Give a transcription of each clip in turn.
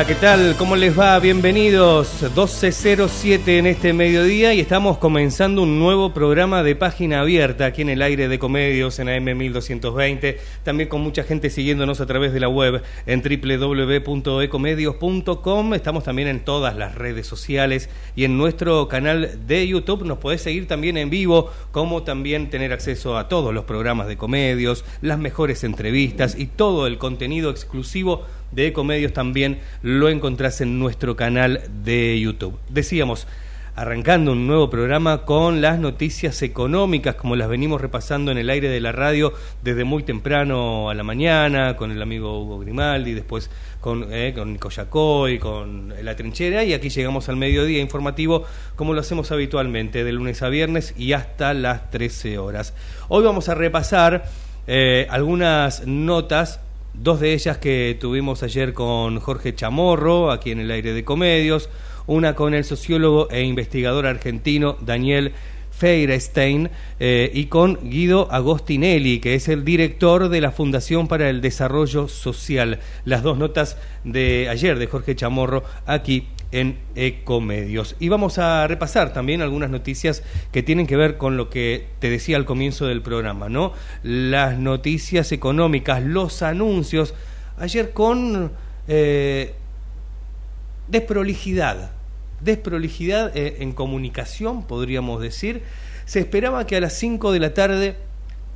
Hola, ¿qué tal? ¿Cómo les va? Bienvenidos. 12.07 en este mediodía y estamos comenzando un nuevo programa de página abierta aquí en el aire de Comedios en AM1220. También con mucha gente siguiéndonos a través de la web en www.ecomedios.com. Estamos también en todas las redes sociales y en nuestro canal de YouTube. Nos podés seguir también en vivo, como también tener acceso a todos los programas de Comedios, las mejores entrevistas y todo el contenido exclusivo de Ecomedios también lo encontrás en nuestro canal de YouTube. Decíamos, arrancando un nuevo programa con las noticias económicas, como las venimos repasando en el aire de la radio desde muy temprano a la mañana, con el amigo Hugo Grimaldi, después con, eh, con Nico Yacoy, con La Trinchera, y aquí llegamos al mediodía informativo, como lo hacemos habitualmente, de lunes a viernes y hasta las 13 horas. Hoy vamos a repasar eh, algunas notas Dos de ellas que tuvimos ayer con Jorge Chamorro, aquí en el aire de comedios, una con el sociólogo e investigador argentino Daniel Feirestein eh, y con Guido Agostinelli, que es el director de la Fundación para el Desarrollo Social. Las dos notas de ayer de Jorge Chamorro aquí en Ecomedios. Y vamos a repasar también algunas noticias que tienen que ver con lo que te decía al comienzo del programa, ¿no? Las noticias económicas, los anuncios. Ayer con eh, desprolijidad, desprolijidad eh, en comunicación, podríamos decir. Se esperaba que a las 5 de la tarde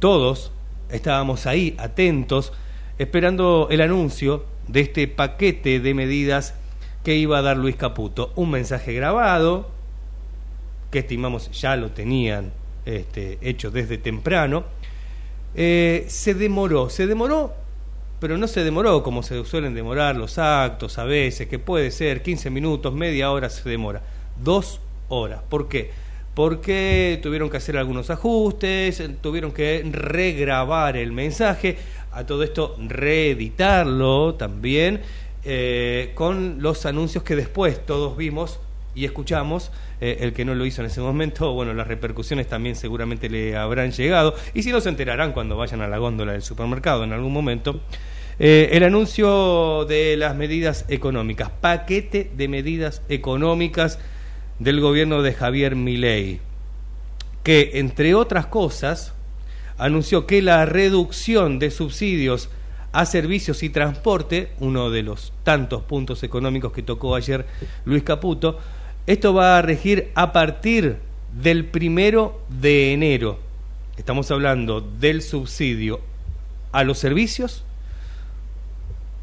todos estábamos ahí atentos, esperando el anuncio de este paquete de medidas que iba a dar Luis Caputo. Un mensaje grabado, que estimamos ya lo tenían este, hecho desde temprano. Eh, se demoró, se demoró, pero no se demoró como se suelen demorar los actos a veces, que puede ser 15 minutos, media hora se demora. Dos horas. ¿Por qué? Porque tuvieron que hacer algunos ajustes, tuvieron que regrabar el mensaje, a todo esto reeditarlo también eh, con los anuncios que después todos vimos y escuchamos. Eh, el que no lo hizo en ese momento, bueno, las repercusiones también seguramente le habrán llegado. Y si no, se enterarán cuando vayan a la góndola del supermercado en algún momento. Eh, el anuncio de las medidas económicas, paquete de medidas económicas del gobierno de Javier Milei, que entre otras cosas anunció que la reducción de subsidios a servicios y transporte, uno de los tantos puntos económicos que tocó ayer Luis Caputo, esto va a regir a partir del primero de enero. Estamos hablando del subsidio a los servicios,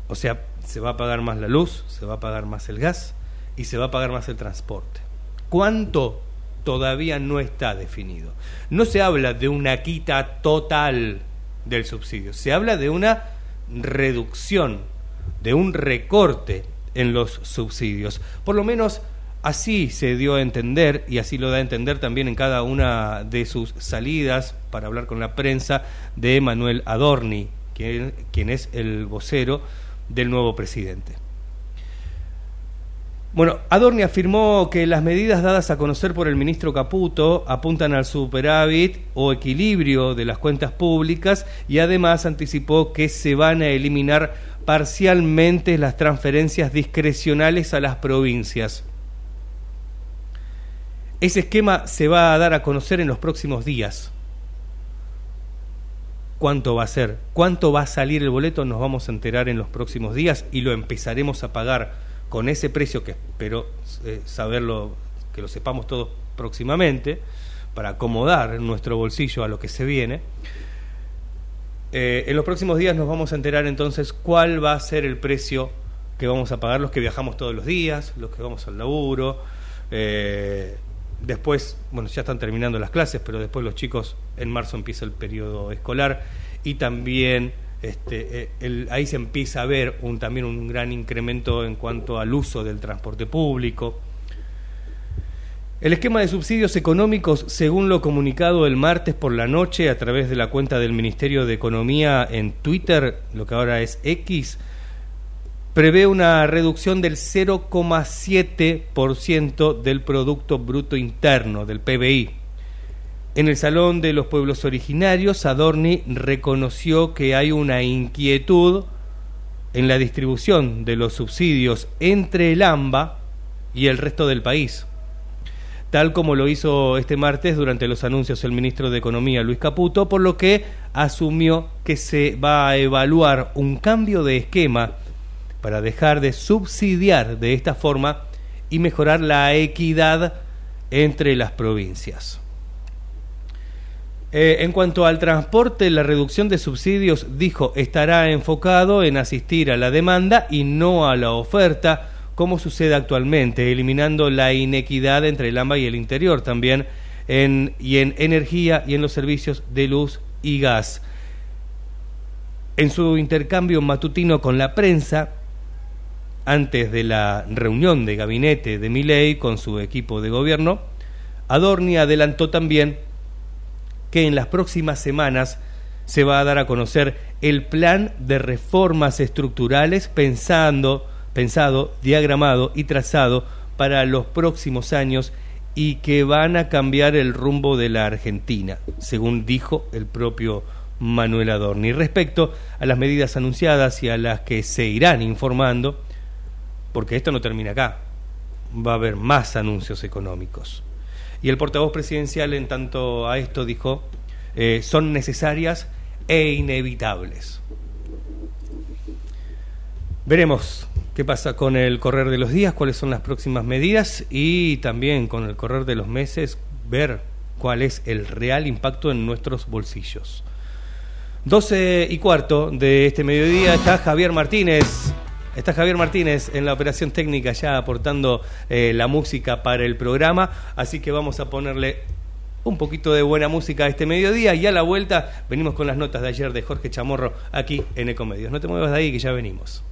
o sea, se va a pagar más la luz, se va a pagar más el gas y se va a pagar más el transporte. ¿Cuánto? Todavía no está definido. No se habla de una quita total del subsidio, se habla de una reducción, de un recorte en los subsidios. Por lo menos así se dio a entender, y así lo da a entender también en cada una de sus salidas para hablar con la prensa, de Manuel Adorni, quien, es el vocero del nuevo presidente. Bueno, Adorni afirmó que las medidas dadas a conocer por el ministro Caputo apuntan al superávit o equilibrio de las cuentas públicas y además anticipó que se van a eliminar parcialmente las transferencias discrecionales a las provincias. Ese esquema se va a dar a conocer en los próximos días. ¿Cuánto va a ser? ¿Cuánto va a salir el boleto? Nos vamos a enterar en los próximos días y lo empezaremos a pagar con ese precio que espero eh, saberlo, que lo sepamos todos próximamente, para acomodar nuestro bolsillo a lo que se viene. Eh, en los próximos días nos vamos a enterar entonces cuál va a ser el precio que vamos a pagar los que viajamos todos los días, los que vamos al laburo. Eh, después, bueno, ya están terminando las clases, pero después los chicos en marzo empieza el periodo escolar y también este, eh, ahí se empieza a ver un, también un gran incremento en cuanto al uso del transporte público. El esquema de subsidios económicos, según lo comunicado el martes por la noche a través de la cuenta del Ministerio de Economía en Twitter, lo que ahora es X, prevé una reducción del 0,7% del Producto Bruto Interno, del PBI, en el Salón de los Pueblos Originarios, Adorni reconoció que hay una inquietud en la distribución de los subsidios entre el AMBA y el resto del país, tal como lo hizo este martes durante los anuncios el ministro de Economía Luis Caputo, por lo que asumió que se va a evaluar un cambio de esquema para dejar de subsidiar de esta forma y mejorar la equidad entre las provincias. Eh, en cuanto al transporte, la reducción de subsidios, dijo, estará enfocado en asistir a la demanda y no a la oferta, como sucede actualmente, eliminando la inequidad entre el AMBA y el interior también, en, y en energía y en los servicios de luz y gas. En su intercambio matutino con la prensa, antes de la reunión de gabinete de Miley con su equipo de gobierno, Adorni adelantó también que en las próximas semanas se va a dar a conocer el plan de reformas estructurales pensando, pensado, diagramado y trazado para los próximos años y que van a cambiar el rumbo de la Argentina, según dijo el propio Manuel Adorni. Respecto a las medidas anunciadas y a las que se irán informando, porque esto no termina acá, va a haber más anuncios económicos. Y el portavoz presidencial en tanto a esto dijo, eh, son necesarias e inevitables. Veremos qué pasa con el correr de los días, cuáles son las próximas medidas y también con el correr de los meses ver cuál es el real impacto en nuestros bolsillos. 12 y cuarto de este mediodía está Javier Martínez. Está Javier Martínez en la operación técnica ya aportando eh, la música para el programa, así que vamos a ponerle un poquito de buena música a este mediodía y a la vuelta venimos con las notas de ayer de Jorge Chamorro aquí en Ecomedios. No te muevas de ahí que ya venimos.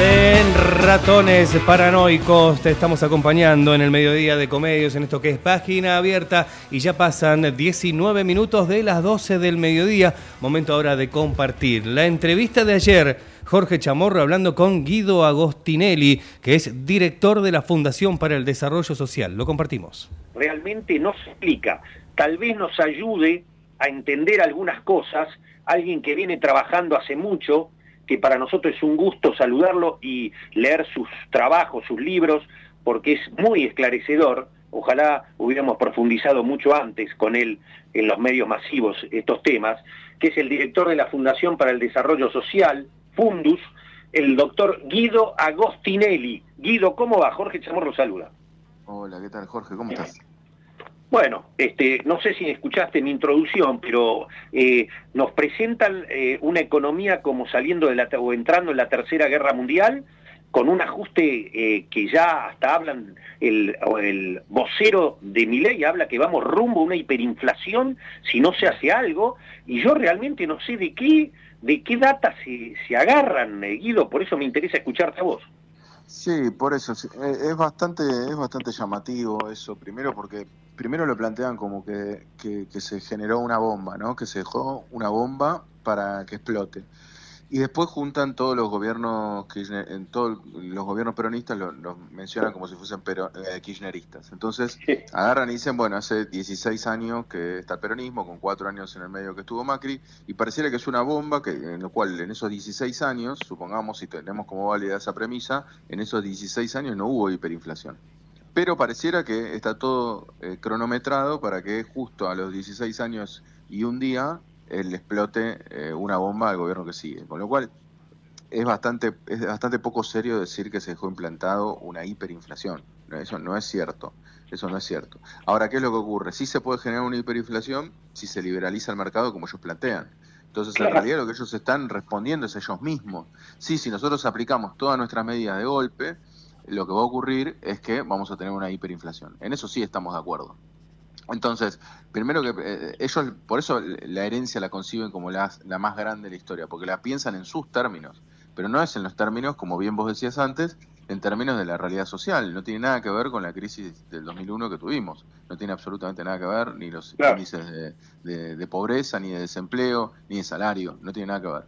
De ratones paranoicos. Te estamos acompañando en el mediodía de comedios en esto que es página abierta y ya pasan 19 minutos de las 12 del mediodía. Momento ahora de compartir la entrevista de ayer. Jorge Chamorro hablando con Guido Agostinelli, que es director de la Fundación para el Desarrollo Social. Lo compartimos. Realmente no se explica. Tal vez nos ayude a entender algunas cosas alguien que viene trabajando hace mucho que para nosotros es un gusto saludarlo y leer sus trabajos, sus libros, porque es muy esclarecedor. Ojalá hubiéramos profundizado mucho antes con él en los medios masivos estos temas, que es el director de la Fundación para el Desarrollo Social, Fundus, el doctor Guido Agostinelli. Guido, ¿cómo va? Jorge Chamorro saluda. Hola, ¿qué tal Jorge? ¿Cómo estás? Bueno, este, no sé si escuchaste mi introducción, pero eh, nos presentan eh, una economía como saliendo de la o entrando en la tercera guerra mundial, con un ajuste eh, que ya hasta hablan el, el vocero de ley habla que vamos rumbo a una hiperinflación si no se hace algo, y yo realmente no sé de qué de qué data se, se agarran, Guido, por eso me interesa escucharte a vos. Sí, por eso es bastante es bastante llamativo eso. Primero porque primero lo plantean como que, que, se generó una bomba, ¿no? Que se dejó una bomba para que explote. Y después juntan todos los gobiernos, en todos los gobiernos peronistas los, mencionan como si fuesen pero, eh, kirchneristas. Entonces agarran y dicen, bueno, hace 16 años que está el peronismo, con cuatro años en el medio que estuvo Macri, y pareciera que es una bomba, que en lo cual en esos 16 años, supongamos si tenemos como válida esa premisa, en esos 16 años no hubo hiperinflación pero pareciera que está todo eh, cronometrado para que justo a los 16 años y un día eh, le explote eh, una bomba al gobierno que sigue. Con lo cual es bastante, es bastante poco serio decir que se dejó implantado una hiperinflación. Eso no es cierto. Eso no es cierto. Ahora, ¿qué es lo que ocurre? Sí se puede generar una hiperinflación si se liberaliza el mercado como ellos plantean. Entonces, en realidad lo que ellos están respondiendo es ellos mismos. Sí, si nosotros aplicamos todas nuestras medidas de golpe, lo que va a ocurrir es que vamos a tener una hiperinflación. En eso sí estamos de acuerdo. Entonces, primero que eh, ellos, por eso la herencia la conciben como la, la más grande de la historia, porque la piensan en sus términos, pero no es en los términos, como bien vos decías antes, en términos de la realidad social. No tiene nada que ver con la crisis del 2001 que tuvimos. No tiene absolutamente nada que ver ni los índices de, pobreza, ni de desempleo, ni de salario. No tiene nada que ver.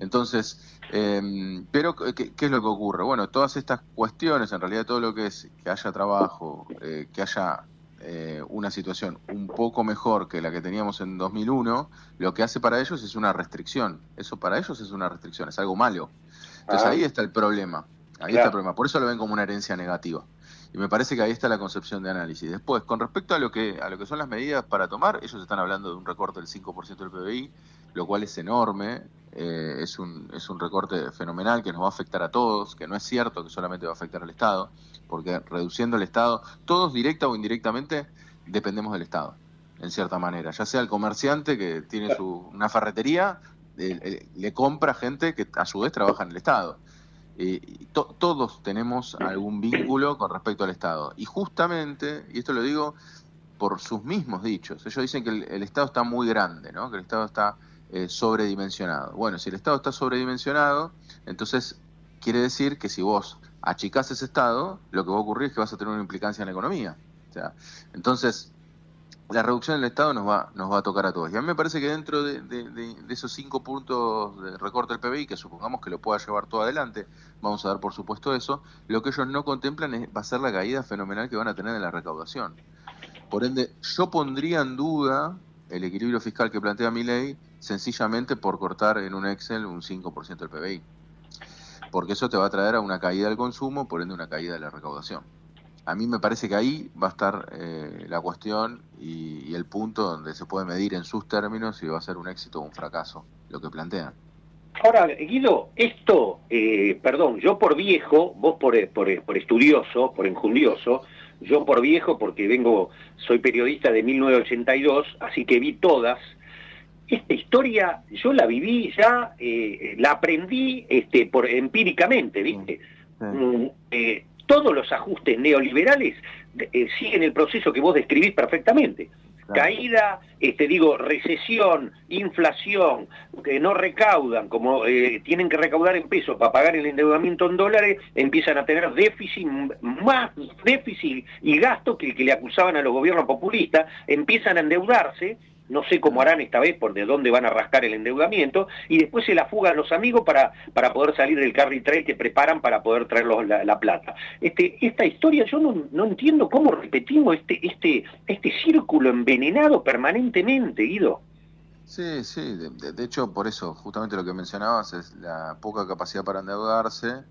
Entonces, em, pero ¿qué, es lo que ocurre? Bueno, todas estas cuestiones, en realidad todo lo que es que haya trabajo, eh, que haya eh, una situación un poco mejor que la que teníamos en 2001, lo que hace para ellos es una restricción. Eso para ellos es una restricción, es algo malo. Entonces ah. ahí está el problema. Ahí está el problema. Por eso lo ven como una herencia negativa. Y me parece que ahí está la concepción de análisis. Después, con respecto a lo que a lo que son las medidas para tomar, ellos están hablando de un recorte del 5% del PBI, lo cual es enorme, eh, es, un, es un recorte fenomenal que nos va a afectar a todos, que no es cierto que solamente va a afectar al Estado, porque reduciendo el Estado, todos directa o indirectamente dependemos del Estado, en cierta manera. Ya sea el comerciante que tiene su, una ferretería, le compra gente que a su vez trabaja en el Estado eh, todos tenemos algún vínculo con respecto al Estado. Y justamente, y esto lo digo por sus mismos dichos, ellos dicen que el, Estado está muy grande, ¿no? que el Estado está eh, sobredimensionado. Bueno, si el Estado está sobredimensionado, entonces quiere decir que si vos achicás ese Estado, lo que va a ocurrir es que vas a tener una implicancia en la economía. O sea, entonces, la reducción del Estado nos va, nos va a tocar a todos. Y a mí me parece que dentro de, esos cinco puntos de recorte del PBI, que supongamos que lo pueda llevar todo adelante, vamos a dar por supuesto eso, lo que ellos no contemplan es, va a ser la caída fenomenal que van a tener en la recaudación. Por ende, yo pondría en duda el equilibrio fiscal que plantea mi ley sencillamente por cortar en un Excel un 5% del PBI. Porque eso te va a traer a una caída del consumo, por ende una caída de la recaudación a mí me parece que ahí va a estar eh, la cuestión y, el punto donde se puede medir en sus términos si va a ser un éxito o un fracaso, lo que plantean. Ahora, Guido, esto, eh, perdón, yo por viejo, vos por, por, por estudioso, por enjundioso, yo por viejo porque vengo, soy periodista de 1982, así que vi todas. Esta historia yo la viví ya, eh, la aprendí este, por, empíricamente, ¿viste? Mm, todos los ajustes neoliberales eh, siguen el proceso que vos describís perfectamente. caída, este, digo, recesión, inflación, que no recaudan, como eh, tienen que recaudar en pesos para pagar el endeudamiento en dólares, empiezan a tener déficit, más déficit y gasto que el que le acusaban a los gobiernos populistas, empiezan a endeudarse, no sé cómo harán esta vez, por de dónde van a rascar el endeudamiento, y después se la fugan los amigos para, para poder salir del carry trade que preparan para poder traerlos la, plata. Este, esta historia, yo no, no, entiendo cómo repetimos este, este, este círculo envenenado permanentemente, Guido. Sí, sí, de, de hecho por eso, justamente lo que mencionabas es la poca capacidad para endeudarse,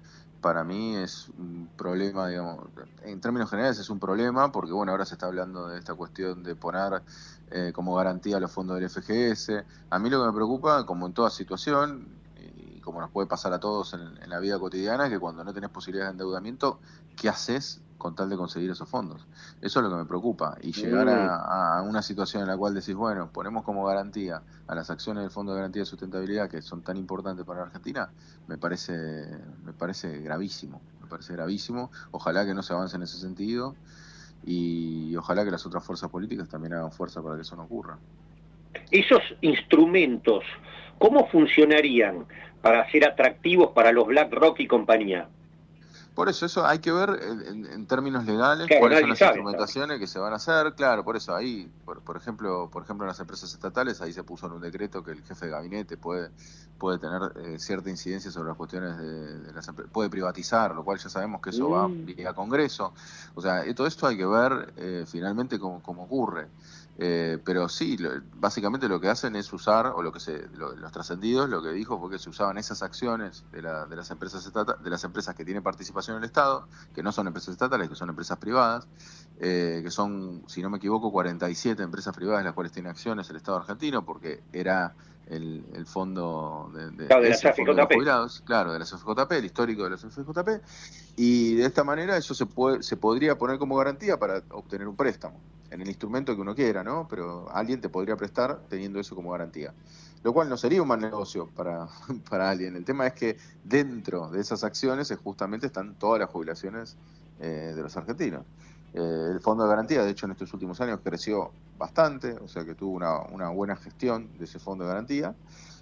para mí es un problema, digamos, en términos generales es un problema, porque bueno, ahora se está hablando de esta cuestión de poner eh, como garantía los fondos del FGS. A mí lo que me preocupa, como en toda situación, y como nos puede pasar a todos en, la vida cotidiana, es que cuando no tenés posibilidades de endeudamiento, ¿qué haces con tal de conseguir esos fondos? Eso es lo que me preocupa. Y llegar a, una situación en la cual decís, bueno, ponemos como garantía a las acciones del Fondo de Garantía de Sustentabilidad, que son tan importantes para Argentina, me parece, me parece gravísimo. Me parece gravísimo. Ojalá que no se avance en ese sentido y ojalá que las otras fuerzas políticas también hagan fuerza para que eso no ocurra. Esos instrumentos, ¿cómo funcionarían para ser atractivos para los BlackRock y compañía? Por eso, eso hay que ver en, términos legales cuáles son las instrumentaciones que se van a hacer. Claro, por eso ahí, por, ejemplo, por ejemplo en las empresas estatales, ahí se puso en un decreto que el jefe de gabinete puede puede tener eh, cierta incidencia sobre las cuestiones de, las empresas, puede privatizar, lo cual ya sabemos que eso va mm. a Congreso. O sea, todo esto hay que ver eh, finalmente cómo, cómo ocurre. Eh, pero sí, básicamente lo que hacen es usar, o lo que se, los trascendidos, lo que dijo fue que se usaban esas acciones de, de las empresas de las empresas que tienen participación en el Estado, que no son empresas estatales, que son empresas privadas, eh, que son, si no me equivoco, 47 empresas privadas las cuales tiene acciones el Estado argentino, porque era el, fondo de, de, claro, de, los claro, de la CFJP, el histórico de la CFJP, y de esta manera eso se, puede, se podría poner como garantía para obtener un préstamo en el instrumento que uno quiera, ¿no? Pero alguien te podría prestar teniendo eso como garantía. Lo cual no sería un mal negocio para, para alguien. El tema es que dentro de esas acciones justamente están todas las jubilaciones eh, de los argentinos. Eh, el fondo de garantía, de hecho, en estos últimos años creció bastante, o sea que tuvo una, una buena gestión de ese fondo de garantía.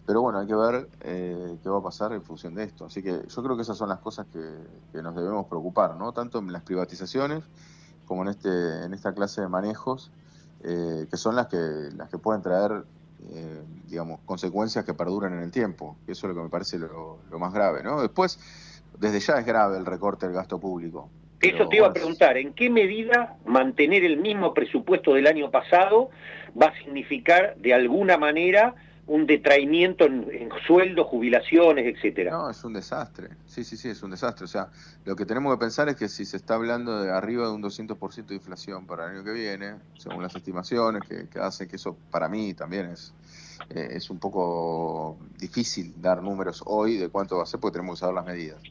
Pero bueno, hay que ver eh, qué va a pasar en función de esto. Así que yo creo que esas son las cosas que, que nos debemos preocupar, ¿no? Tanto en las privatizaciones como en, este, en esta clase de manejos, eh, que son las que, las que pueden traer, eh, digamos, consecuencias que perduran en el tiempo. Eso es lo que me parece lo, más grave, ¿no? Después, desde ya es grave el recorte del gasto público. Eso te iba a preguntar, ¿en qué medida mantener el mismo presupuesto del año pasado va a significar de alguna manera un detraimiento en, sueldos, jubilaciones, etcétera. No, es un desastre. Sí, sí, sí, es un desastre. O sea, lo que tenemos que pensar es que si se está hablando de arriba de un 200% de inflación para el año que viene, según las estimaciones que, que hacen, que eso para mí también es, eh, es un poco difícil dar números hoy de cuánto va a ser porque tenemos que saber las medidas.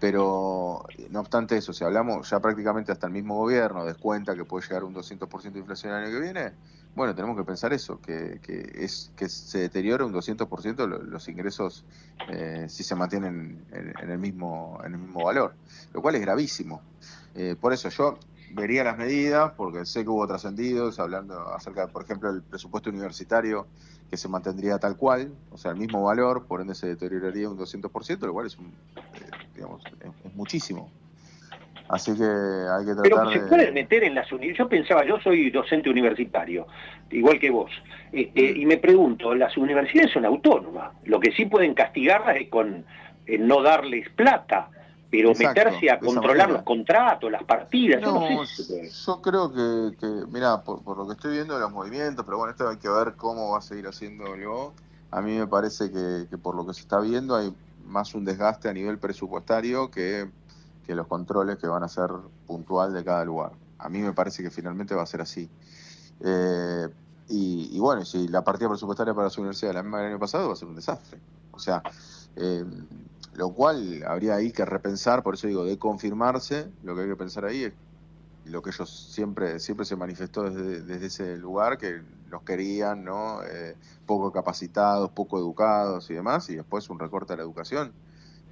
Pero, no obstante eso, si hablamos ya prácticamente hasta el mismo gobierno descuenta que puede llegar un 200% de inflación el año que viene, bueno, tenemos que pensar eso, que, que es que se deteriora un 200% los ingresos eh, si se mantienen en, el mismo en el mismo valor, lo cual es gravísimo. Eh, por eso yo vería las medidas, porque sé que hubo trascendidos hablando acerca, por ejemplo, del presupuesto universitario que se mantendría tal cual, o sea, el mismo valor, por ende se deterioraría un 200%, lo cual es, un, eh, digamos, es muchísimo. Así que hay que tratar Pero se pueden meter en las universidades. Yo pensaba, yo soy docente universitario, igual que vos, este, y me pregunto, las universidades son autónomas. Lo que sí pueden castigarlas es con eh, no darles plata, pero meterse a controlar los contratos, las partidas. No, yo, creo que, que mira, por, por, lo que estoy viendo de los movimientos, pero bueno, esto hay que ver cómo va a seguir haciéndolo. A mí me parece que, que por lo que se está viendo hay más un desgaste a nivel presupuestario que que los controles que van a ser puntual de cada lugar. A mí me parece que finalmente va a ser así. Eh, y, bueno, si la partida presupuestaria para su universidad es la misma del año pasado, va a ser un desastre. O sea, eh, lo cual habría ahí que repensar, por eso digo, de confirmarse, lo que hay que pensar ahí es lo que ellos siempre siempre se manifestó desde, ese lugar, que los querían, ¿no? Eh, poco capacitados, poco educados y demás, y después un recorte a la educación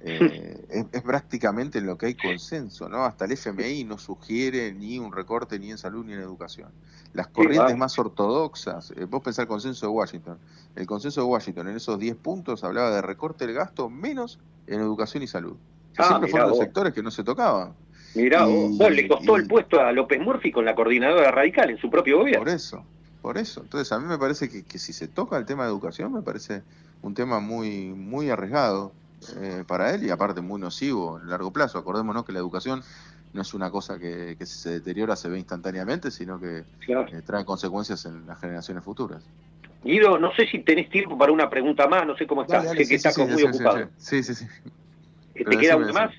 eh, es, prácticamente en lo que hay consenso, ¿no? Hasta el FMI no sugiere ni un recorte ni en salud ni en educación. Las corrientes más ortodoxas, eh, vos pensás el consenso de Washington, el consenso de Washington en esos 10 puntos hablaba de recorte del gasto menos en educación y salud. Ah, siempre fueron los sectores que no se tocaban. Mirá, vos, le costó el puesto a López Murphy con la coordinadora radical en su propio gobierno. Por eso, por eso. Entonces a mí me parece que, que si se toca el tema de educación, me parece un tema muy, muy arriesgado eh, para él y aparte muy nocivo en largo plazo. Acordémonos que la educación no es una cosa que, se deteriora, se ve instantáneamente, sino que eh, trae consecuencias en las generaciones futuras. Guido, no sé si tenés tiempo para una pregunta más, no sé cómo estás, sé que estás muy ocupado. Sí, sí, sí. ¿Te queda una más?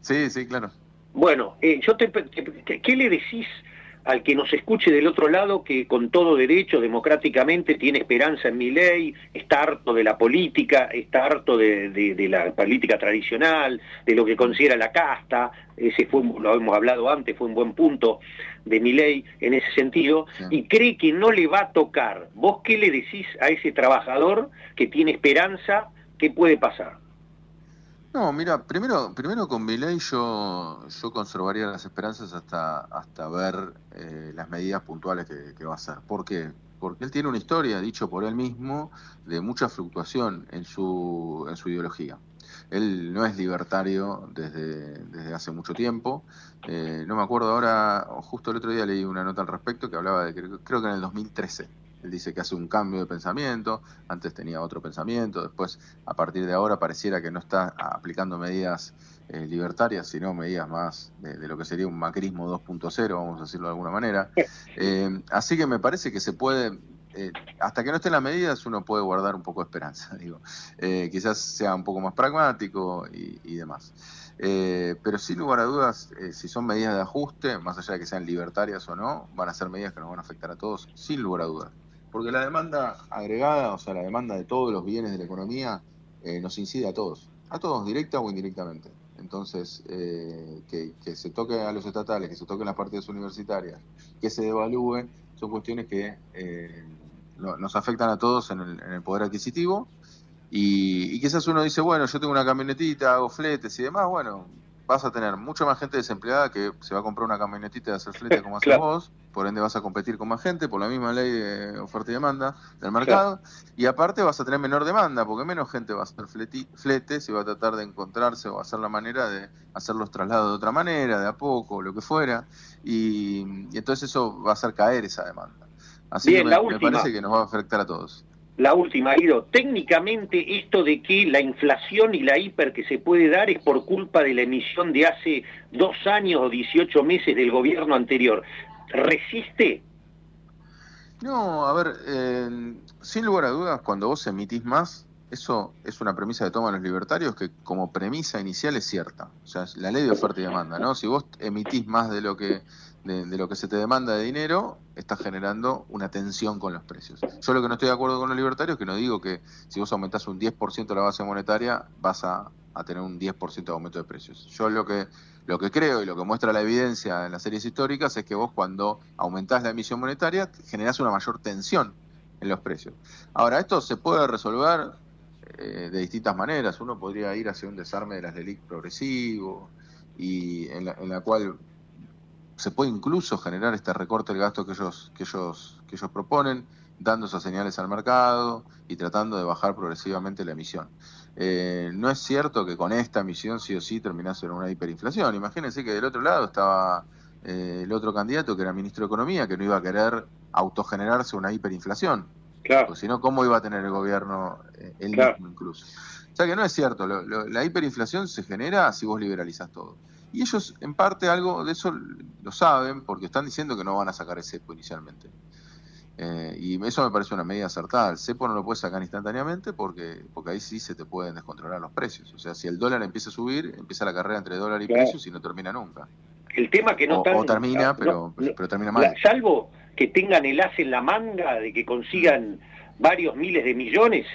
Sí, sí, claro. Bueno, eh, yo te, ¿qué le decís al que nos escuche del otro lado que con todo derecho, democráticamente, tiene esperanza en mi ley, está harto de la política, está harto de, la política tradicional, de lo que considera la casta, ese fue, lo hemos hablado antes, fue un buen punto de mi ley en ese sentido, y cree que no le va a tocar. ¿Vos qué le decís a ese trabajador que tiene esperanza? ¿Qué puede pasar? No, mira, primero, primero con ley yo, yo conservaría las esperanzas hasta, hasta ver eh, las medidas puntuales que, va a hacer. ¿Por qué? Porque él tiene una historia, dicho por él mismo, de mucha fluctuación en su, en su ideología. Él no es libertario desde, desde hace mucho tiempo. Eh, no me acuerdo ahora, justo el otro día leí una nota al respecto que hablaba de que creo que en el 2013 él dice que hace un cambio de pensamiento, antes tenía otro pensamiento, después a partir de ahora pareciera que no está aplicando medidas eh, libertarias, sino medidas más de, lo que sería un macrismo 2.0, vamos a decirlo de alguna manera. Eh, así que me parece que se puede, eh, hasta que no estén las medidas, uno puede guardar un poco de esperanza, digo. quizás sea un poco más pragmático y, y demás. pero sin lugar a dudas, si son medidas de ajuste, más allá de que sean libertarias o no, van a ser medidas que nos van a afectar a todos, sin lugar a dudas porque la demanda agregada, o sea, la demanda de todos los bienes de la economía, eh, nos incide a todos, a todos, directa o indirectamente. Entonces, eh, que, se toque a los estatales, que se toquen las partidas universitarias, que se devalúe, son cuestiones que eh, nos afectan a todos en el, poder adquisitivo. Y, y, quizás uno dice, bueno, yo tengo una camionetita, hago fletes y demás, bueno, vas a tener mucha más gente desempleada que se va a comprar una camionetita de hacer flete como haces vos, por ende vas a competir con más gente por la misma ley de oferta y demanda del mercado, y aparte vas a tener menor demanda, porque menos gente va a hacer fletes y va a tratar de encontrarse o hacer la manera de hacer los traslados de otra manera, de a poco, lo que fuera, y, entonces eso va a hacer caer esa demanda. Así que me parece que nos va a afectar a todos la última, Guido, técnicamente esto de que la inflación y la hiper que se puede dar es por culpa de la emisión de hace dos años o 18 meses del gobierno anterior, ¿resiste? No, a ver, sin lugar a dudas, cuando vos emitís más, eso es una premisa de toma de los libertarios que como premisa inicial es cierta. O sea, la ley de oferta y demanda, ¿no? Si vos emitís más de lo que de, lo que se te demanda de dinero, está generando una tensión con los precios. Yo lo que no estoy de acuerdo con los libertarios es que no digo que si vos aumentás un 10% la base monetaria vas a, tener un 10% de aumento de precios. Yo lo que, lo que creo y lo que muestra la evidencia en las series históricas es que vos cuando aumentás la emisión monetaria generás una mayor tensión en los precios. Ahora, esto se puede resolver eh, de distintas maneras. Uno podría ir hacia un desarme de las LELIC progresivo y en la, en la cual se puede incluso generar este recorte del gasto que ellos, que ellos, que ellos proponen, dando esas señales al mercado y tratando de bajar progresivamente la emisión. Eh, no es cierto que con esta emisión sí o sí terminase en una hiperinflación. Imagínense que del otro lado estaba eh, el otro candidato que era ministro de Economía, que no iba a querer autogenerarse una hiperinflación. Claro. Porque si no, ¿cómo iba a tener el gobierno eh, el mismo incluso? O sea que no es cierto, la hiperinflación se genera si vos liberalizas todo. Y ellos en parte algo de eso lo saben porque están diciendo que no van a sacar el cepo inicialmente. Eh, y eso me parece una medida acertada. El cepo no lo puedes sacar instantáneamente porque, porque ahí sí se te pueden descontrolar los precios. O sea, si el dólar empieza a subir, empieza la carrera entre dólar y precios y no termina nunca. El tema que no o, termina, pero, pero termina mal. Salvo que tengan el as en la manga de que consigan varios miles de millones,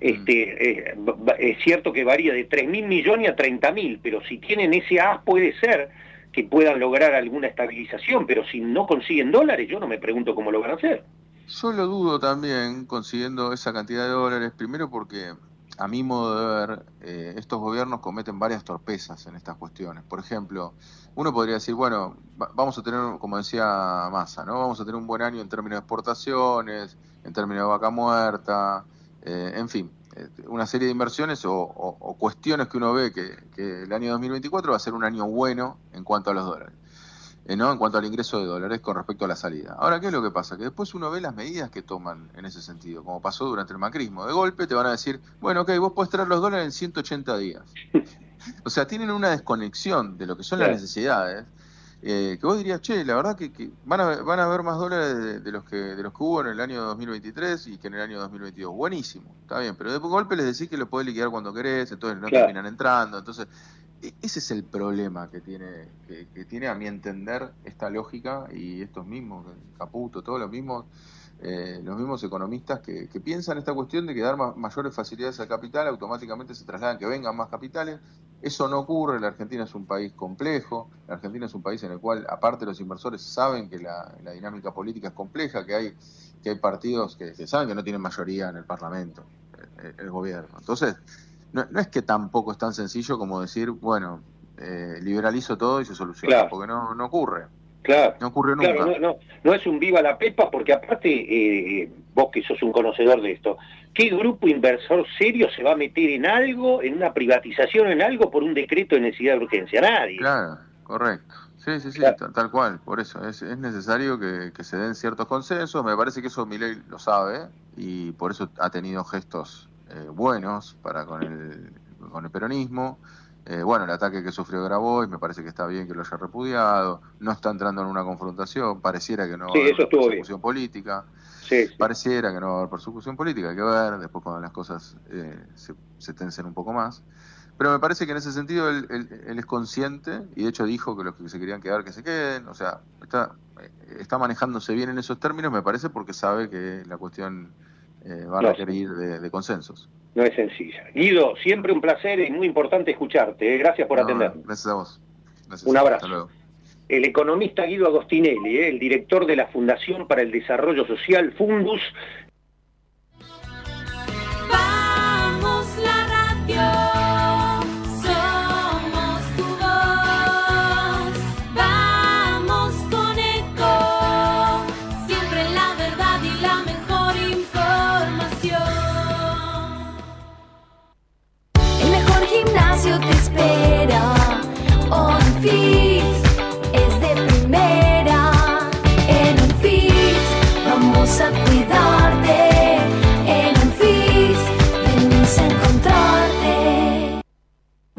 este, eh, es cierto que varía de 3 mil millones a 30 mil, pero si tienen ese as puede ser que puedan lograr alguna estabilización, pero si no consiguen dólares, yo no me pregunto cómo lo van a hacer. Yo lo dudo también consiguiendo esa cantidad de dólares, primero porque a mi modo de ver, eh, estos gobiernos cometen varias torpezas en estas cuestiones. Por ejemplo, uno podría decir, bueno, vamos a tener, como decía Massa, ¿no? Vamos a tener un buen año en términos de exportaciones, en términos de vaca muerta, eh, en fin, eh, una serie de inversiones o, cuestiones que uno ve que, que, el año 2024 va a ser un año bueno en cuanto a los dólares. Eh, ¿no? en cuanto al ingreso de dólares con respecto a la salida. Ahora, ¿qué es lo que pasa? Que después uno ve las medidas que toman en ese sentido, como pasó durante el macrismo. De golpe te van a decir, bueno, ok, vos podés traer los dólares en 180 días. O sea, tienen una desconexión de lo que son las necesidades, eh, que vos dirías, che, la verdad que, van, a, van a haber más dólares de, los que, de los que hubo en el año 2023 y que en el año 2022. Buenísimo, está bien, pero de golpe les decís que lo podés liquidar cuando querés, entonces no terminan entrando. Entonces, e, ese es el problema que tiene, que, tiene a mi entender esta lógica y estos mismos, Caputo, todos los mismos, eh, los mismos economistas que, piensan esta cuestión de que dar mayores facilidades al capital automáticamente se trasladan que vengan más capitales. Eso no ocurre, la Argentina es un país complejo, la Argentina es un país en el cual, aparte los inversores saben que la, dinámica política es compleja, que hay, que hay partidos que, saben que no tienen mayoría en el Parlamento, el, el gobierno. Entonces, no, es que tampoco es tan sencillo como decir, bueno, eh, liberalizo todo y se soluciona, porque no, no ocurre. Claro. No ocurre nunca. Claro, no, no, es un viva la pepa, porque aparte, eh, vos que sos un conocedor de esto, ¿qué grupo inversor serio se va a meter en algo, en una privatización, en algo, por un decreto de necesidad de urgencia? Nadie. Claro, correcto. Sí, sí, sí, tal, cual, por eso. Es, es necesario que, que, se den ciertos consensos. Me parece que eso Milei lo sabe y por eso ha tenido gestos eh, buenos para con el, con el peronismo. Eh, bueno, el ataque que sufrió Grabois me parece que está bien que lo haya repudiado. No está entrando en una confrontación. Pareciera que no va a haber persecución política. Pareciera que no va a haber persecución política. Hay que ver después cuando las cosas eh, se, se, tensen un poco más. Pero me parece que en ese sentido él, él, es consciente y de hecho dijo que los que se querían quedar que se queden. O sea, está, está manejándose bien en esos términos, me parece, porque sabe que la cuestión eh, va a requerir de, consensos. No es sencilla. Guido, siempre un placer y muy importante escucharte. ¿eh? Gracias por atender. Gracias a vos. Un abrazo. El economista Guido Agostinelli, ¿eh? el director de la Fundación para el Desarrollo Social, Fundus,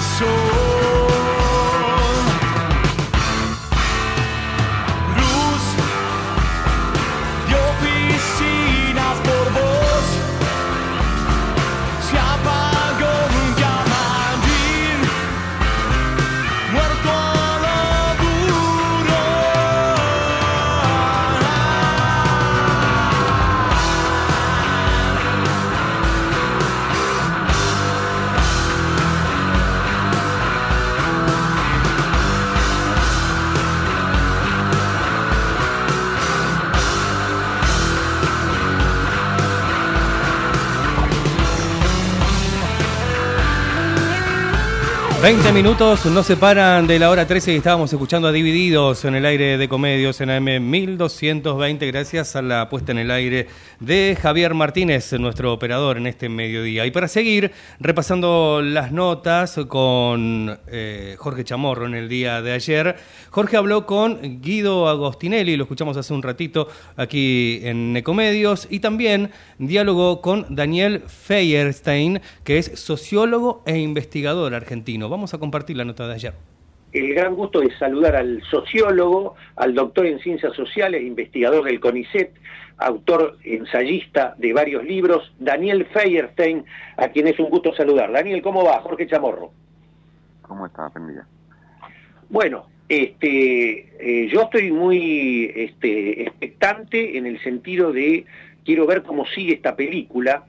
qué 20 minutos no se paran de la hora 13 y estábamos escuchando a Divididos en el aire de Comedios en AM 1220 gracias a la puesta en el aire de Javier Martínez, nuestro operador en este mediodía. Y para seguir repasando las notas con eh, Jorge Chamorro en el día de ayer, Jorge habló con Guido Agostinelli, lo escuchamos hace un ratito aquí en Ecomedios, y también diálogo con Daniel Feierstein, que es sociólogo e investigador argentino a compartir la nota de ayer. el gran gusto de saludar al sociólogo, al doctor en ciencias sociales, investigador del CONICET, autor, ensayista de varios libros, Daniel Feierstein, a quien es un gusto saludar. Daniel, ¿cómo va? Jorge Chamorro. ¿Cómo estás, Penilla? Bueno, este, eh, yo estoy muy este, expectante en el sentido de quiero ver cómo sigue esta película.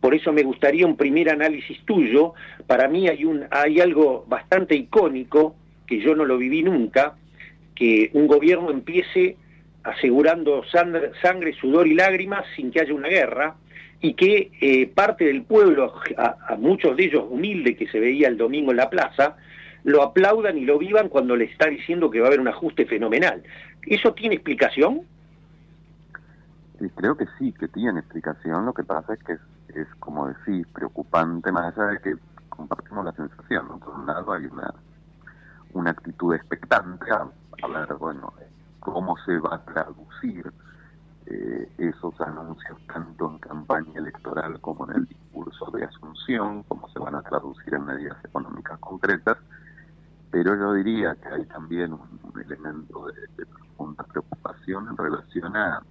Por eso me gustaría un primer análisis tuyo. Para mí hay, un, hay algo bastante icónico, que yo no lo viví nunca, que un gobierno empiece asegurando sangre, sudor y lágrimas sin que haya una guerra, y que eh, parte del pueblo, a, muchos de ellos humildes que se veía el domingo en la plaza, lo aplaudan y lo vivan cuando le está diciendo que va a haber un ajuste fenomenal. ¿Eso tiene explicación? Creo que sí, que tiene explicación. Lo que pasa es que es, como decís, preocupante, más allá de que compartimos la sensación. ¿no? Por un lado hay una, actitud expectante a, a ver, bueno, cómo se va a traducir eh, esos anuncios tanto en campaña electoral como en el discurso de Asunción, cómo se van a traducir en medidas económicas concretas, pero yo diría que hay también un, un elemento de, de, profunda preocupación en relación a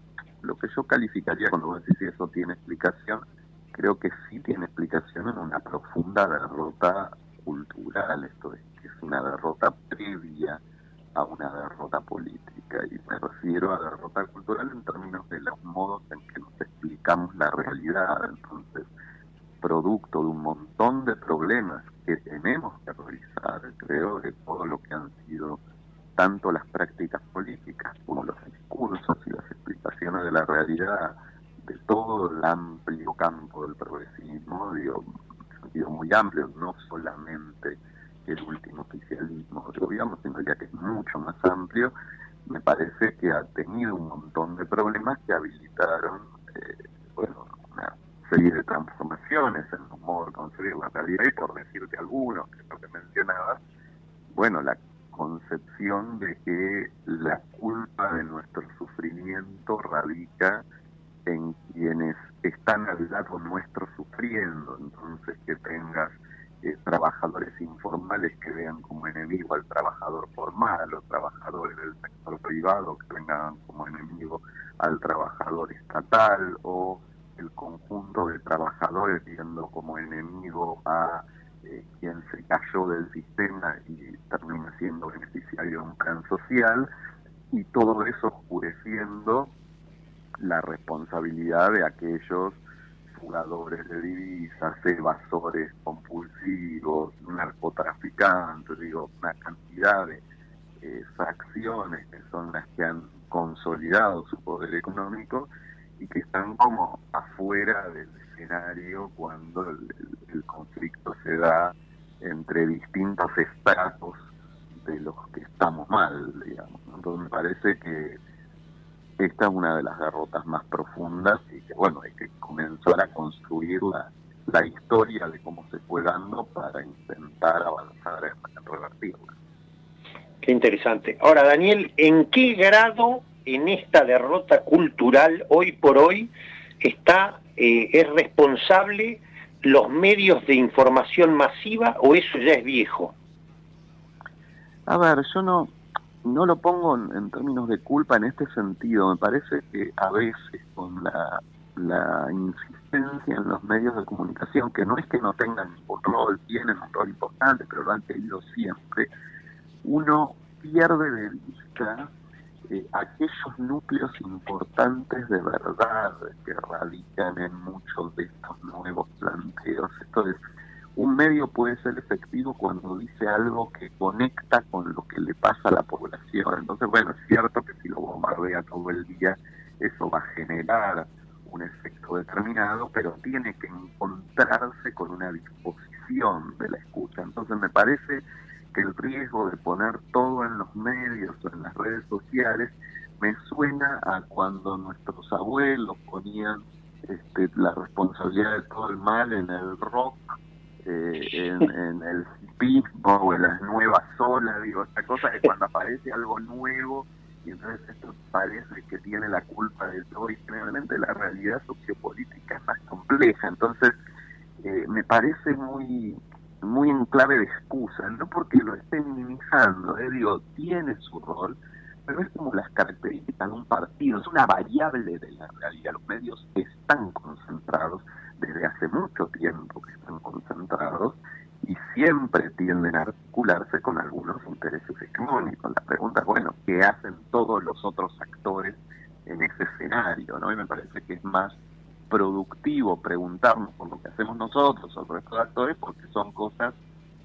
lo que yo calificaría cuando vos decís si eso tiene explicación, creo que sí tiene explicación en una profunda derrota cultural, esto es que es una derrota previa a una derrota política. Y me refiero a derrota cultural en términos de los modos en que nos explicamos la realidad. Entonces producto de un montón de problemas que tenemos que revisar creo que todo lo que han sido tanto las prácticas políticas como los discursos y las explicaciones de la realidad de todo el amplio campo del progresismo digo en sentido muy amplio no solamente el último oficialismo del gobierno, sino ya que es mucho más amplio, me parece que ha tenido un montón de problemas que habilitaron eh, bueno, una serie de transformaciones en el de concebir la realidad y por decirte algunos, que es lo que mencionabas, bueno, la concepción de que la culpa de nuestro sufrimiento radica en quienes están al lado nuestro sufriendo, entonces que tengas eh, trabajadores informales que vean como enemigo al trabajador formal, o trabajadores del sector privado que vengan como enemigo al trabajador estatal, o el conjunto de trabajadores viendo como enemigo a eh, quien se cayó del sistema y termina siendo beneficiario de un plan social, y todo eso oscureciendo la responsabilidad de aquellos jugadores de divisas, evasores compulsivos, narcotraficantes, digo, una cantidad de eh, facciones que son las que han consolidado su poder económico y que están como afuera del escenario cuando el, conflicto se da entre distintos estratos de los que estamos mal, digamos. Entonces me parece que esta es una de las derrotas más profundas y que bueno, hay que comenzar a construir la, la historia de cómo se fue dando para intentar avanzar en revertirla. Qué interesante. Ahora, Daniel, ¿en qué grado en esta derrota cultural hoy por hoy está eh, es responsable los medios de información masiva o eso ya es viejo? A ver, yo no no lo pongo en, términos de culpa en este sentido. Me parece que a veces con la, insistencia en los medios de comunicación, que no es que no tengan ningún rol, tienen un rol importante, pero lo han tenido siempre, uno pierde de vista eh, aquellos núcleos importantes de verdad que radican en muchos de estos nuevos planteos. Esto es, un medio puede ser efectivo cuando dice algo que conecta con lo que le pasa a la población. Entonces, bueno, es cierto que si lo bombardea todo el día, eso va a generar un efecto determinado, pero tiene que encontrarse con una disposición de la escucha. Entonces, me parece que el riesgo de poner todo en los medios o en las redes sociales me suena a cuando nuestros abuelos ponían este, la responsabilidad de todo el mal en el rock, eh, en, el pismo o en las nuevas olas, digo, esta cosa que cuando aparece algo nuevo y entonces esto parece que tiene la culpa de todo y generalmente la realidad sociopolítica es más compleja, entonces eh, me parece muy muy en clave de excusa, no porque lo esté minimizando, eh, digo, tiene su rol, pero es como las características de un partido, es una variable de la realidad. Los medios están concentrados desde hace mucho tiempo que están concentrados y siempre tienden a articularse con algunos intereses hegemónicos. La pregunta bueno, ¿qué hacen todos los otros actores en ese escenario? ¿no? Y me parece que es más productivo preguntarnos por lo que hacemos nosotros o el resto de actores porque son cosas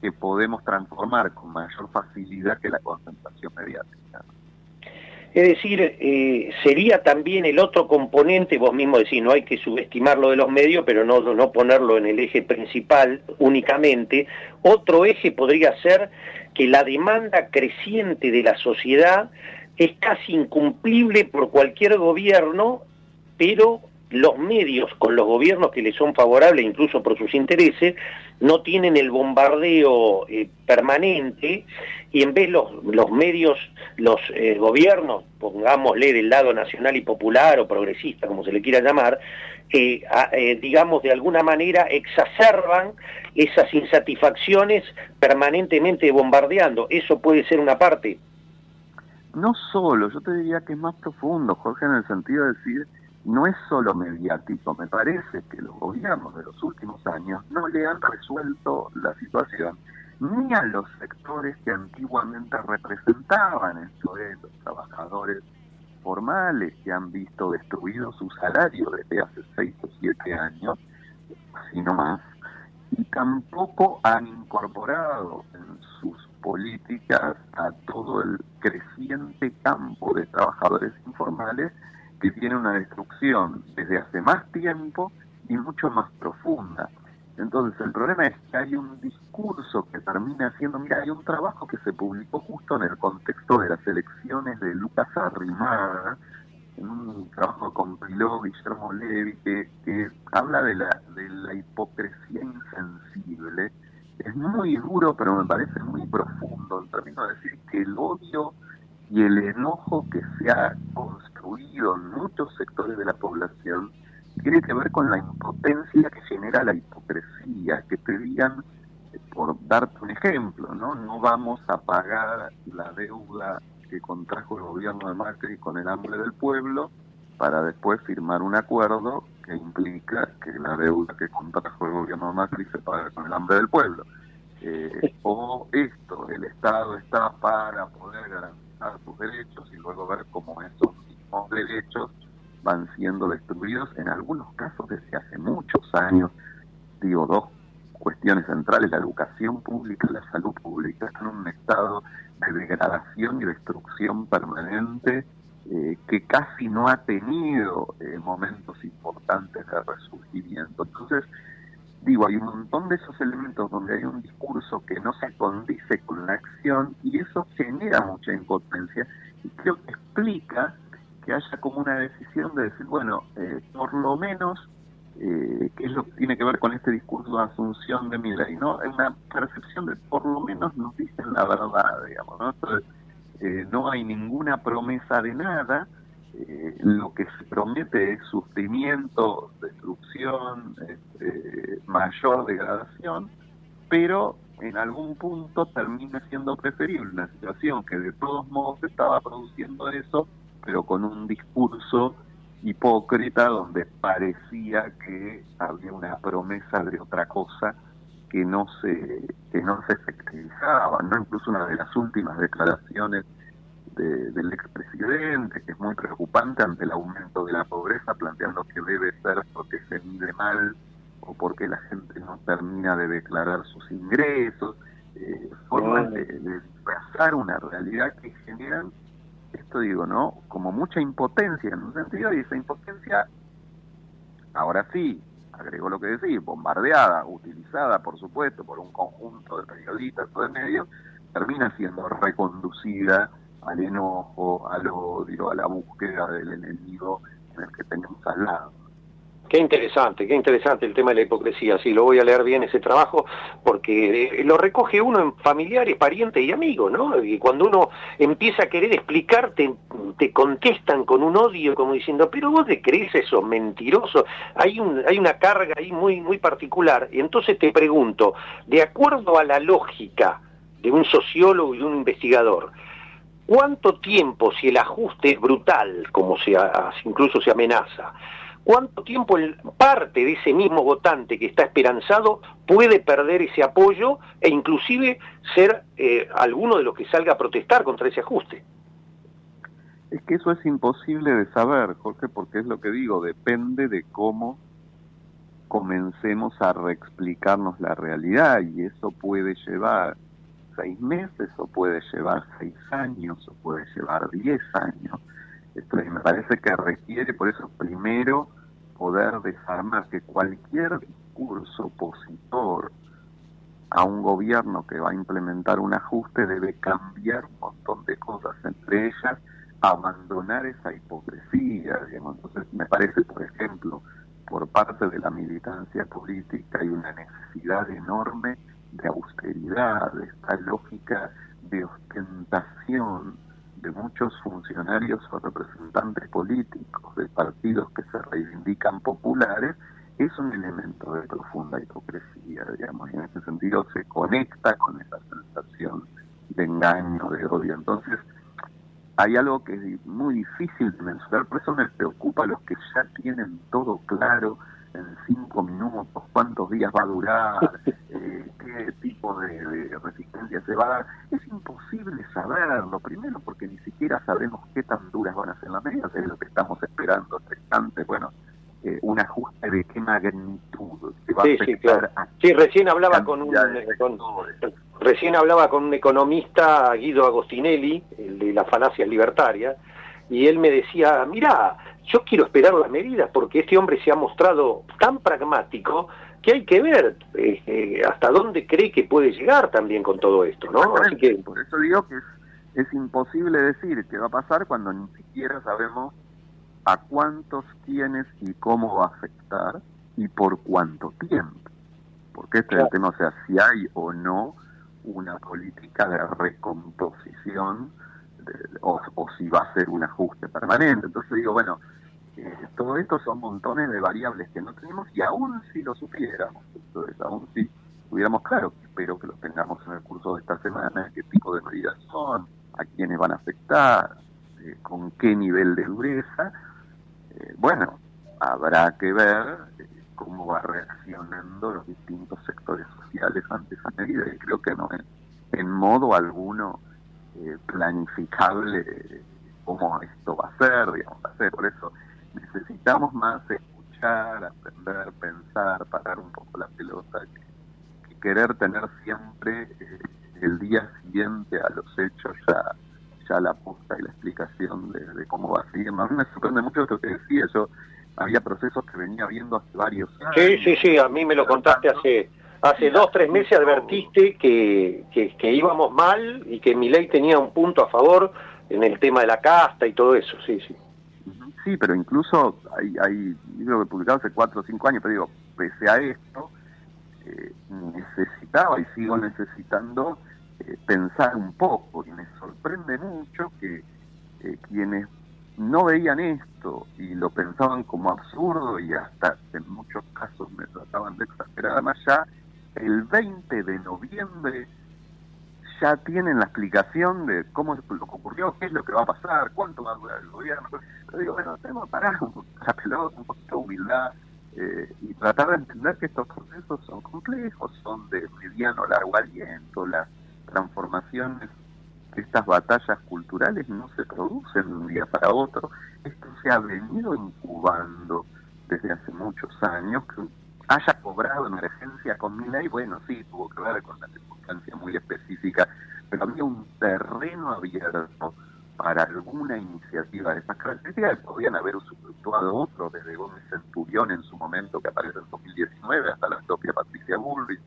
que podemos transformar con mayor facilidad que la concentración mediática. Es decir, eh, sería también el otro componente, vos mismo decís, no hay que subestimar lo de los medios, pero no, no ponerlo en el eje principal únicamente. Otro eje podría ser que la demanda creciente de la sociedad es casi incumplible por cualquier gobierno, pero los medios con los gobiernos que les son favorables, incluso por sus intereses, no tienen el bombardeo eh, permanente y en vez los, los medios, los eh, gobiernos, pongámosle del lado nacional y popular o progresista, como se le quiera llamar, eh, digamos de alguna manera exacerban esas insatisfacciones permanentemente bombardeando. ¿Eso puede ser una parte? No solo, yo te diría que es más profundo, Jorge, en el sentido de decir no es solo mediático, me parece que los gobiernos de los últimos años no le han resuelto la situación ni a los sectores que antiguamente representaban, esto es, los trabajadores formales que han visto destruido su salario desde hace seis o siete años, sino más, y tampoco han incorporado en sus políticas a todo el creciente campo de trabajadores informales que tiene una destrucción desde hace más tiempo y mucho más profunda. Entonces el problema es que hay un discurso que termina siendo, mira, hay un trabajo que se publicó justo en el contexto de las elecciones de Lucas Arrimada, un trabajo que compiló Guillermo Levi, que, que habla de la, de la hipocresía insensible. Es muy duro, pero me parece muy profundo en términos de decir que el odio y el enojo que se ha construido en muchos sectores de la población tiene que ver con la impotencia que genera la hipocresía, que te digan, por darte un ejemplo, no, no vamos a pagar la deuda que contrajo el gobierno de Macri con el hambre del pueblo para después firmar un acuerdo que implica que la deuda que contrajo el gobierno de Macri se paga con el hambre del pueblo. Eh, o esto, el Estado está para poder garantizar sus derechos y luego ver cómo esos mismos derechos van siendo destruidos en algunos casos desde hace muchos años. Digo, dos cuestiones centrales, la educación pública la salud pública, están en un estado de degradación y destrucción permanente eh, que casi no ha tenido eh, momentos importantes de resurgimiento. Entonces, digo, hay un montón de esos elementos donde hay un discurso que no se condice con la acción y eso genera mucha impotencia y creo que explica que haya como una decisión de decir, bueno, eh, por lo menos, eh, que es lo que tiene que ver con este discurso de asunción de mi ley, ¿no? Una percepción de por lo menos nos dicen la verdad, digamos, ¿no? Entonces, eh, no hay ninguna promesa de nada, eh, lo que se promete es sufrimiento, destrucción, este, mayor degradación, pero en algún punto termina siendo preferible una situación que de todos modos estaba produciendo eso, pero con un discurso hipócrita donde parecía que había una promesa de otra cosa que no se que no se efectivizaba, ¿no? Incluso una de las últimas declaraciones del expresidente, que es muy preocupante ante el aumento de la pobreza, planteando que debe ser porque se mide mal o porque la gente no termina de declarar sus ingresos, eh, formas de, de disfrazar una realidad que generan, esto digo, ¿no? Como mucha impotencia en un sentido, y esa impotencia, ahora sí, agregó lo que decía, bombardeada, utilizada, por supuesto, por un conjunto de periodistas o de medios, termina siendo reconducida al enojo, al odio, a la búsqueda del enemigo en el que tenemos al lado. Qué interesante, qué interesante el tema de la hipocresía. Sí, lo voy a leer bien ese trabajo porque eh, lo recoge uno en familiares, parientes y amigos, ¿no? Y cuando uno empieza a querer explicarte, te contestan con un odio como diciendo, pero vos te crees eso, mentiroso. Hay, un, hay una carga ahí muy, muy particular. Y entonces te pregunto, de acuerdo a la lógica de un sociólogo y un investigador, ¿cuánto tiempo, si el ajuste es brutal, como se, incluso se amenaza, cuánto tiempo el, parte de ese mismo votante que está esperanzado puede perder ese apoyo e inclusive ser eh, alguno de los que salga a protestar contra ese ajuste. Es que eso es imposible de saber, Jorge, porque es lo que digo, depende de cómo comencemos a reexplicarnos la realidad y eso puede llevar seis meses o puede llevar seis años o puede llevar diez años me parece que requiere, por eso, primero poder desarmar que cualquier discurso opositor a un gobierno que va a implementar un ajuste debe cambiar un montón de cosas, entre ellas abandonar esa hipocresía, digamos. Entonces, me parece, por ejemplo, por parte de la militancia política hay una necesidad enorme de austeridad, de esta lógica de ostentación de muchos funcionarios o representantes políticos de partidos que se reivindican populares es un elemento de profunda hipocresía, digamos, y en ese sentido se conecta con esa sensación de engaño, de odio. Entonces, hay algo que es muy difícil de mencionar, por eso me preocupa a los que ya tienen todo claro en cinco minutos, cuántos días va a durar, eh, qué tipo de, resistencia se va a dar. Es imposible saberlo, primero porque ni siquiera sabemos qué tan duras van a ser las medidas, es lo que estamos esperando expectante. Bueno, eh, un ajuste de qué magnitud va sí, a sí, claro. sí, recién hablaba con un recién hablaba con un economista Guido Agostinelli, el de las falacias libertarias, y él me decía, mira, yo quiero esperar las medidas porque este hombre se ha mostrado tan pragmático que hay que ver eh, eh, hasta dónde cree que puede llegar también con todo esto, ¿no? Así que por eso digo que es, imposible decir qué va a pasar cuando ni siquiera sabemos a cuántos, quiénes y cómo va a afectar y por cuánto tiempo. Porque este es el tema, o sea, si hay o no una política de recomposición o, si va a ser un ajuste permanente. Entonces digo, bueno, eh, todo esto son montones de variables que no tenemos y aún si lo supiéramos, entonces aún si tuviéramos claro, espero que lo tengamos en el curso de esta semana, qué tipo de medidas son, a quiénes van a afectar, eh, con qué nivel de dureza, eh, bueno, habrá que ver cómo va reaccionando los distintos sectores sociales ante esa medida y creo que no en modo alguno eh, planificable cómo esto va a ser, digamos, va a ser. Por eso necesitamos más escuchar, aprender, pensar, parar un poco la pelota, que, querer tener siempre eh, el día siguiente a los hechos ya ya la posta y la explicación de, cómo va a seguir. A mí me sorprende mucho lo que decía, yo había procesos que venía viendo hace varios años. Sí, sí, sí, a mí me lo contaste hace hace dos, tres meses advertiste que, que, íbamos mal y que mi ley tenía un punto a favor en el tema de la casta y todo eso, sí, sí. Sí, pero incluso hay, hay libros que publicado hace cuatro o cinco años, pero digo, pese a esto, eh, necesitaba y sigo necesitando eh, pensar un poco, y me sorprende mucho que eh, quienes no veían esto y lo pensaban como absurdo y hasta en muchos casos me trataban de exagerar, además ya el 20 de noviembre ya tienen la explicación de cómo es lo que ocurrió, qué es lo que va a pasar, cuánto va a durar el gobierno. Yo digo, bueno, tenemos que parar un poquito un poquito de humildad eh, y tratar de entender que estos procesos son complejos, son de mediano largo aliento, las transformaciones, estas batallas culturales no se producen de un día para otro. Esto se ha venido incubando desde hace muchos años. Que haya cobrado emergencia con mi ley, bueno, sí, tuvo que ver con la circunstancia muy específica, pero había un terreno abierto para alguna iniciativa de esas características podían haber usufructuado otros, desde Gómez Centurión en su momento, que aparece en 2019, hasta la propia Patricia Bullrich,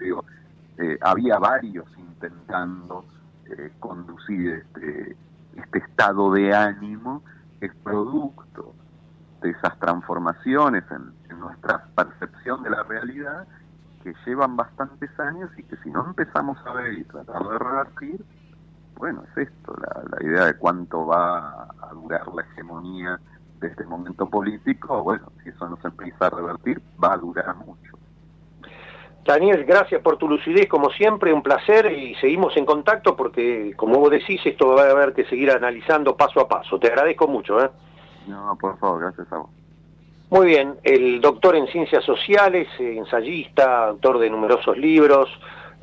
eh, había varios intentando eh, conducir este, este estado de ánimo es producto de esas transformaciones en, nuestra percepción de la realidad que llevan bastantes años y que si no empezamos a ver y tratar de revertir, bueno, es esto, la, la idea de cuánto va a durar la hegemonía de este momento político, bueno, si eso no se empieza a revertir, va a durar mucho. Daniel, gracias por tu lucidez, como siempre, un placer y seguimos en contacto porque, como vos decís, esto va a haber que seguir analizando paso a paso. Te agradezco mucho. ¿eh? No, por favor, gracias a vos. Muy bien, el doctor en ciencias sociales, ensayista, autor de numerosos libros,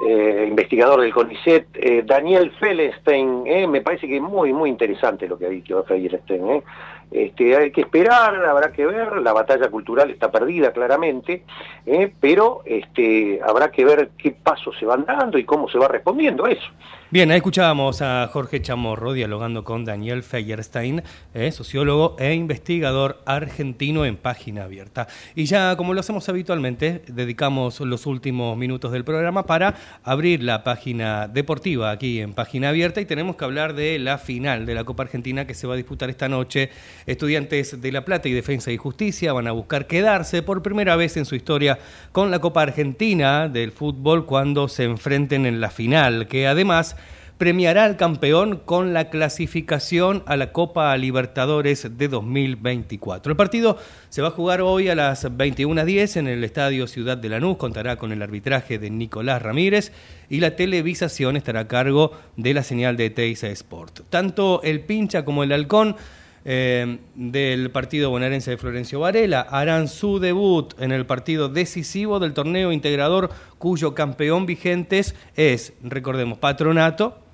eh, investigador del CONICET, eh, Daniel Felenstein, eh, me parece que muy, muy interesante lo que ha dicho Felenstein. Este, hay que esperar, habrá que ver, la batalla cultural está perdida claramente, eh, pero este, habrá que ver qué pasos se van dando y cómo se va respondiendo a eso. Bien, ahí escuchábamos a Jorge Chamorro dialogando con Daniel Feierstein, eh, sociólogo e investigador argentino en página abierta. Y ya, como lo hacemos habitualmente, dedicamos los últimos minutos del programa para abrir la página deportiva aquí en página abierta y tenemos que hablar de la final de la Copa Argentina que se va a disputar esta noche. Estudiantes de La Plata y Defensa y Justicia van a buscar quedarse por primera vez en su historia con la Copa Argentina del fútbol cuando se enfrenten en la final, que además premiará al campeón con la clasificación a la Copa Libertadores de 2024. El partido se va a jugar hoy a las 21.10 en el Estadio Ciudad de Lanús, contará con el arbitraje de Nicolás Ramírez y la televisación estará a cargo de la señal de Teisa Sport. Tanto el pincha como el halcón eh, del partido bonaerense de Florencio Varela harán su debut en el partido decisivo del torneo integrador cuyo campeón vigentes es, recordemos, Patronato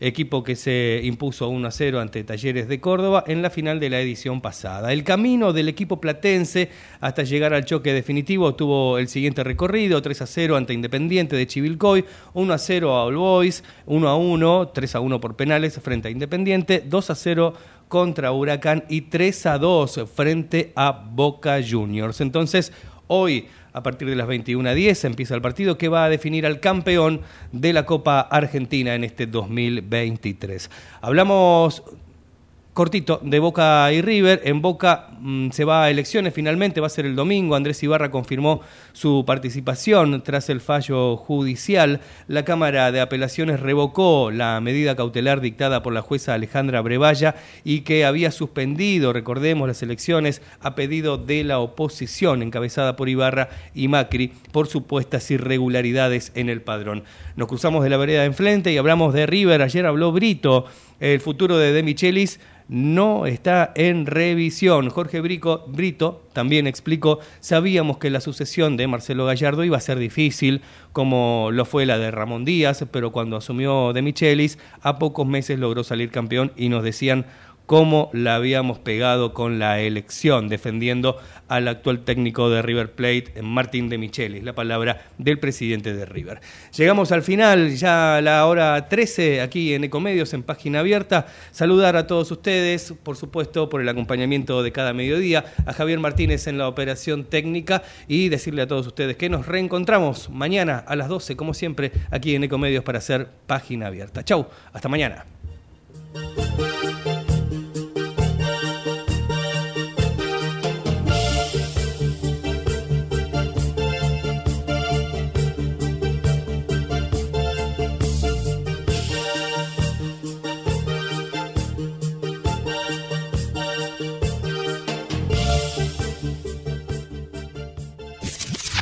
equipo que se impuso 1 a 0 ante Talleres de Córdoba en la final de la edición pasada. El camino del equipo platense hasta llegar al choque definitivo tuvo el siguiente recorrido, 3 a 0 ante Independiente de Chivilcoy, 1 a 0 a All Boys, 1 a 1, 3 a 1 por penales frente a Independiente, 2 a 0 contra Huracán y 3 a 2 frente a Boca Juniors. Entonces, hoy a partir de las 21.10 empieza el partido que va a definir al campeón de la Copa Argentina en este 2023. Hablamos cortito de Boca y River. En Boca mm, se va a elecciones finalmente, va a ser el domingo. Andrés Ibarra confirmó su participación tras el fallo judicial. La Cámara de Apelaciones revocó la medida cautelar dictada por la jueza Alejandra Brevalla y que había suspendido, recordemos, las elecciones a pedido de la oposición encabezada por Ibarra y Macri por supuestas irregularidades en el padrón. Nos cruzamos de la vereda de enfrente y hablamos de River. Ayer habló Brito El futuro de De Michelis no está en revisión. Jorge Brito también explicó, sabíamos que la sucesión de Marcelo Gallardo iba a ser difícil, como lo fue la de Ramón Díaz, pero cuando asumió De Michelis, a pocos meses logró salir campeón y nos decían cómo la habíamos pegado con la elección, defendiendo al actual técnico de River Plate, Martín de Michelis, la palabra del presidente de River. Llegamos al final, ya a la hora 13, aquí en Ecomedios, en página abierta. Saludar a todos ustedes, por supuesto, por el acompañamiento de cada mediodía, a Javier Martínez en la operación técnica y decirle a todos ustedes que nos reencontramos mañana a las 12, como siempre, aquí en Ecomedios para hacer página abierta. Chau, hasta mañana.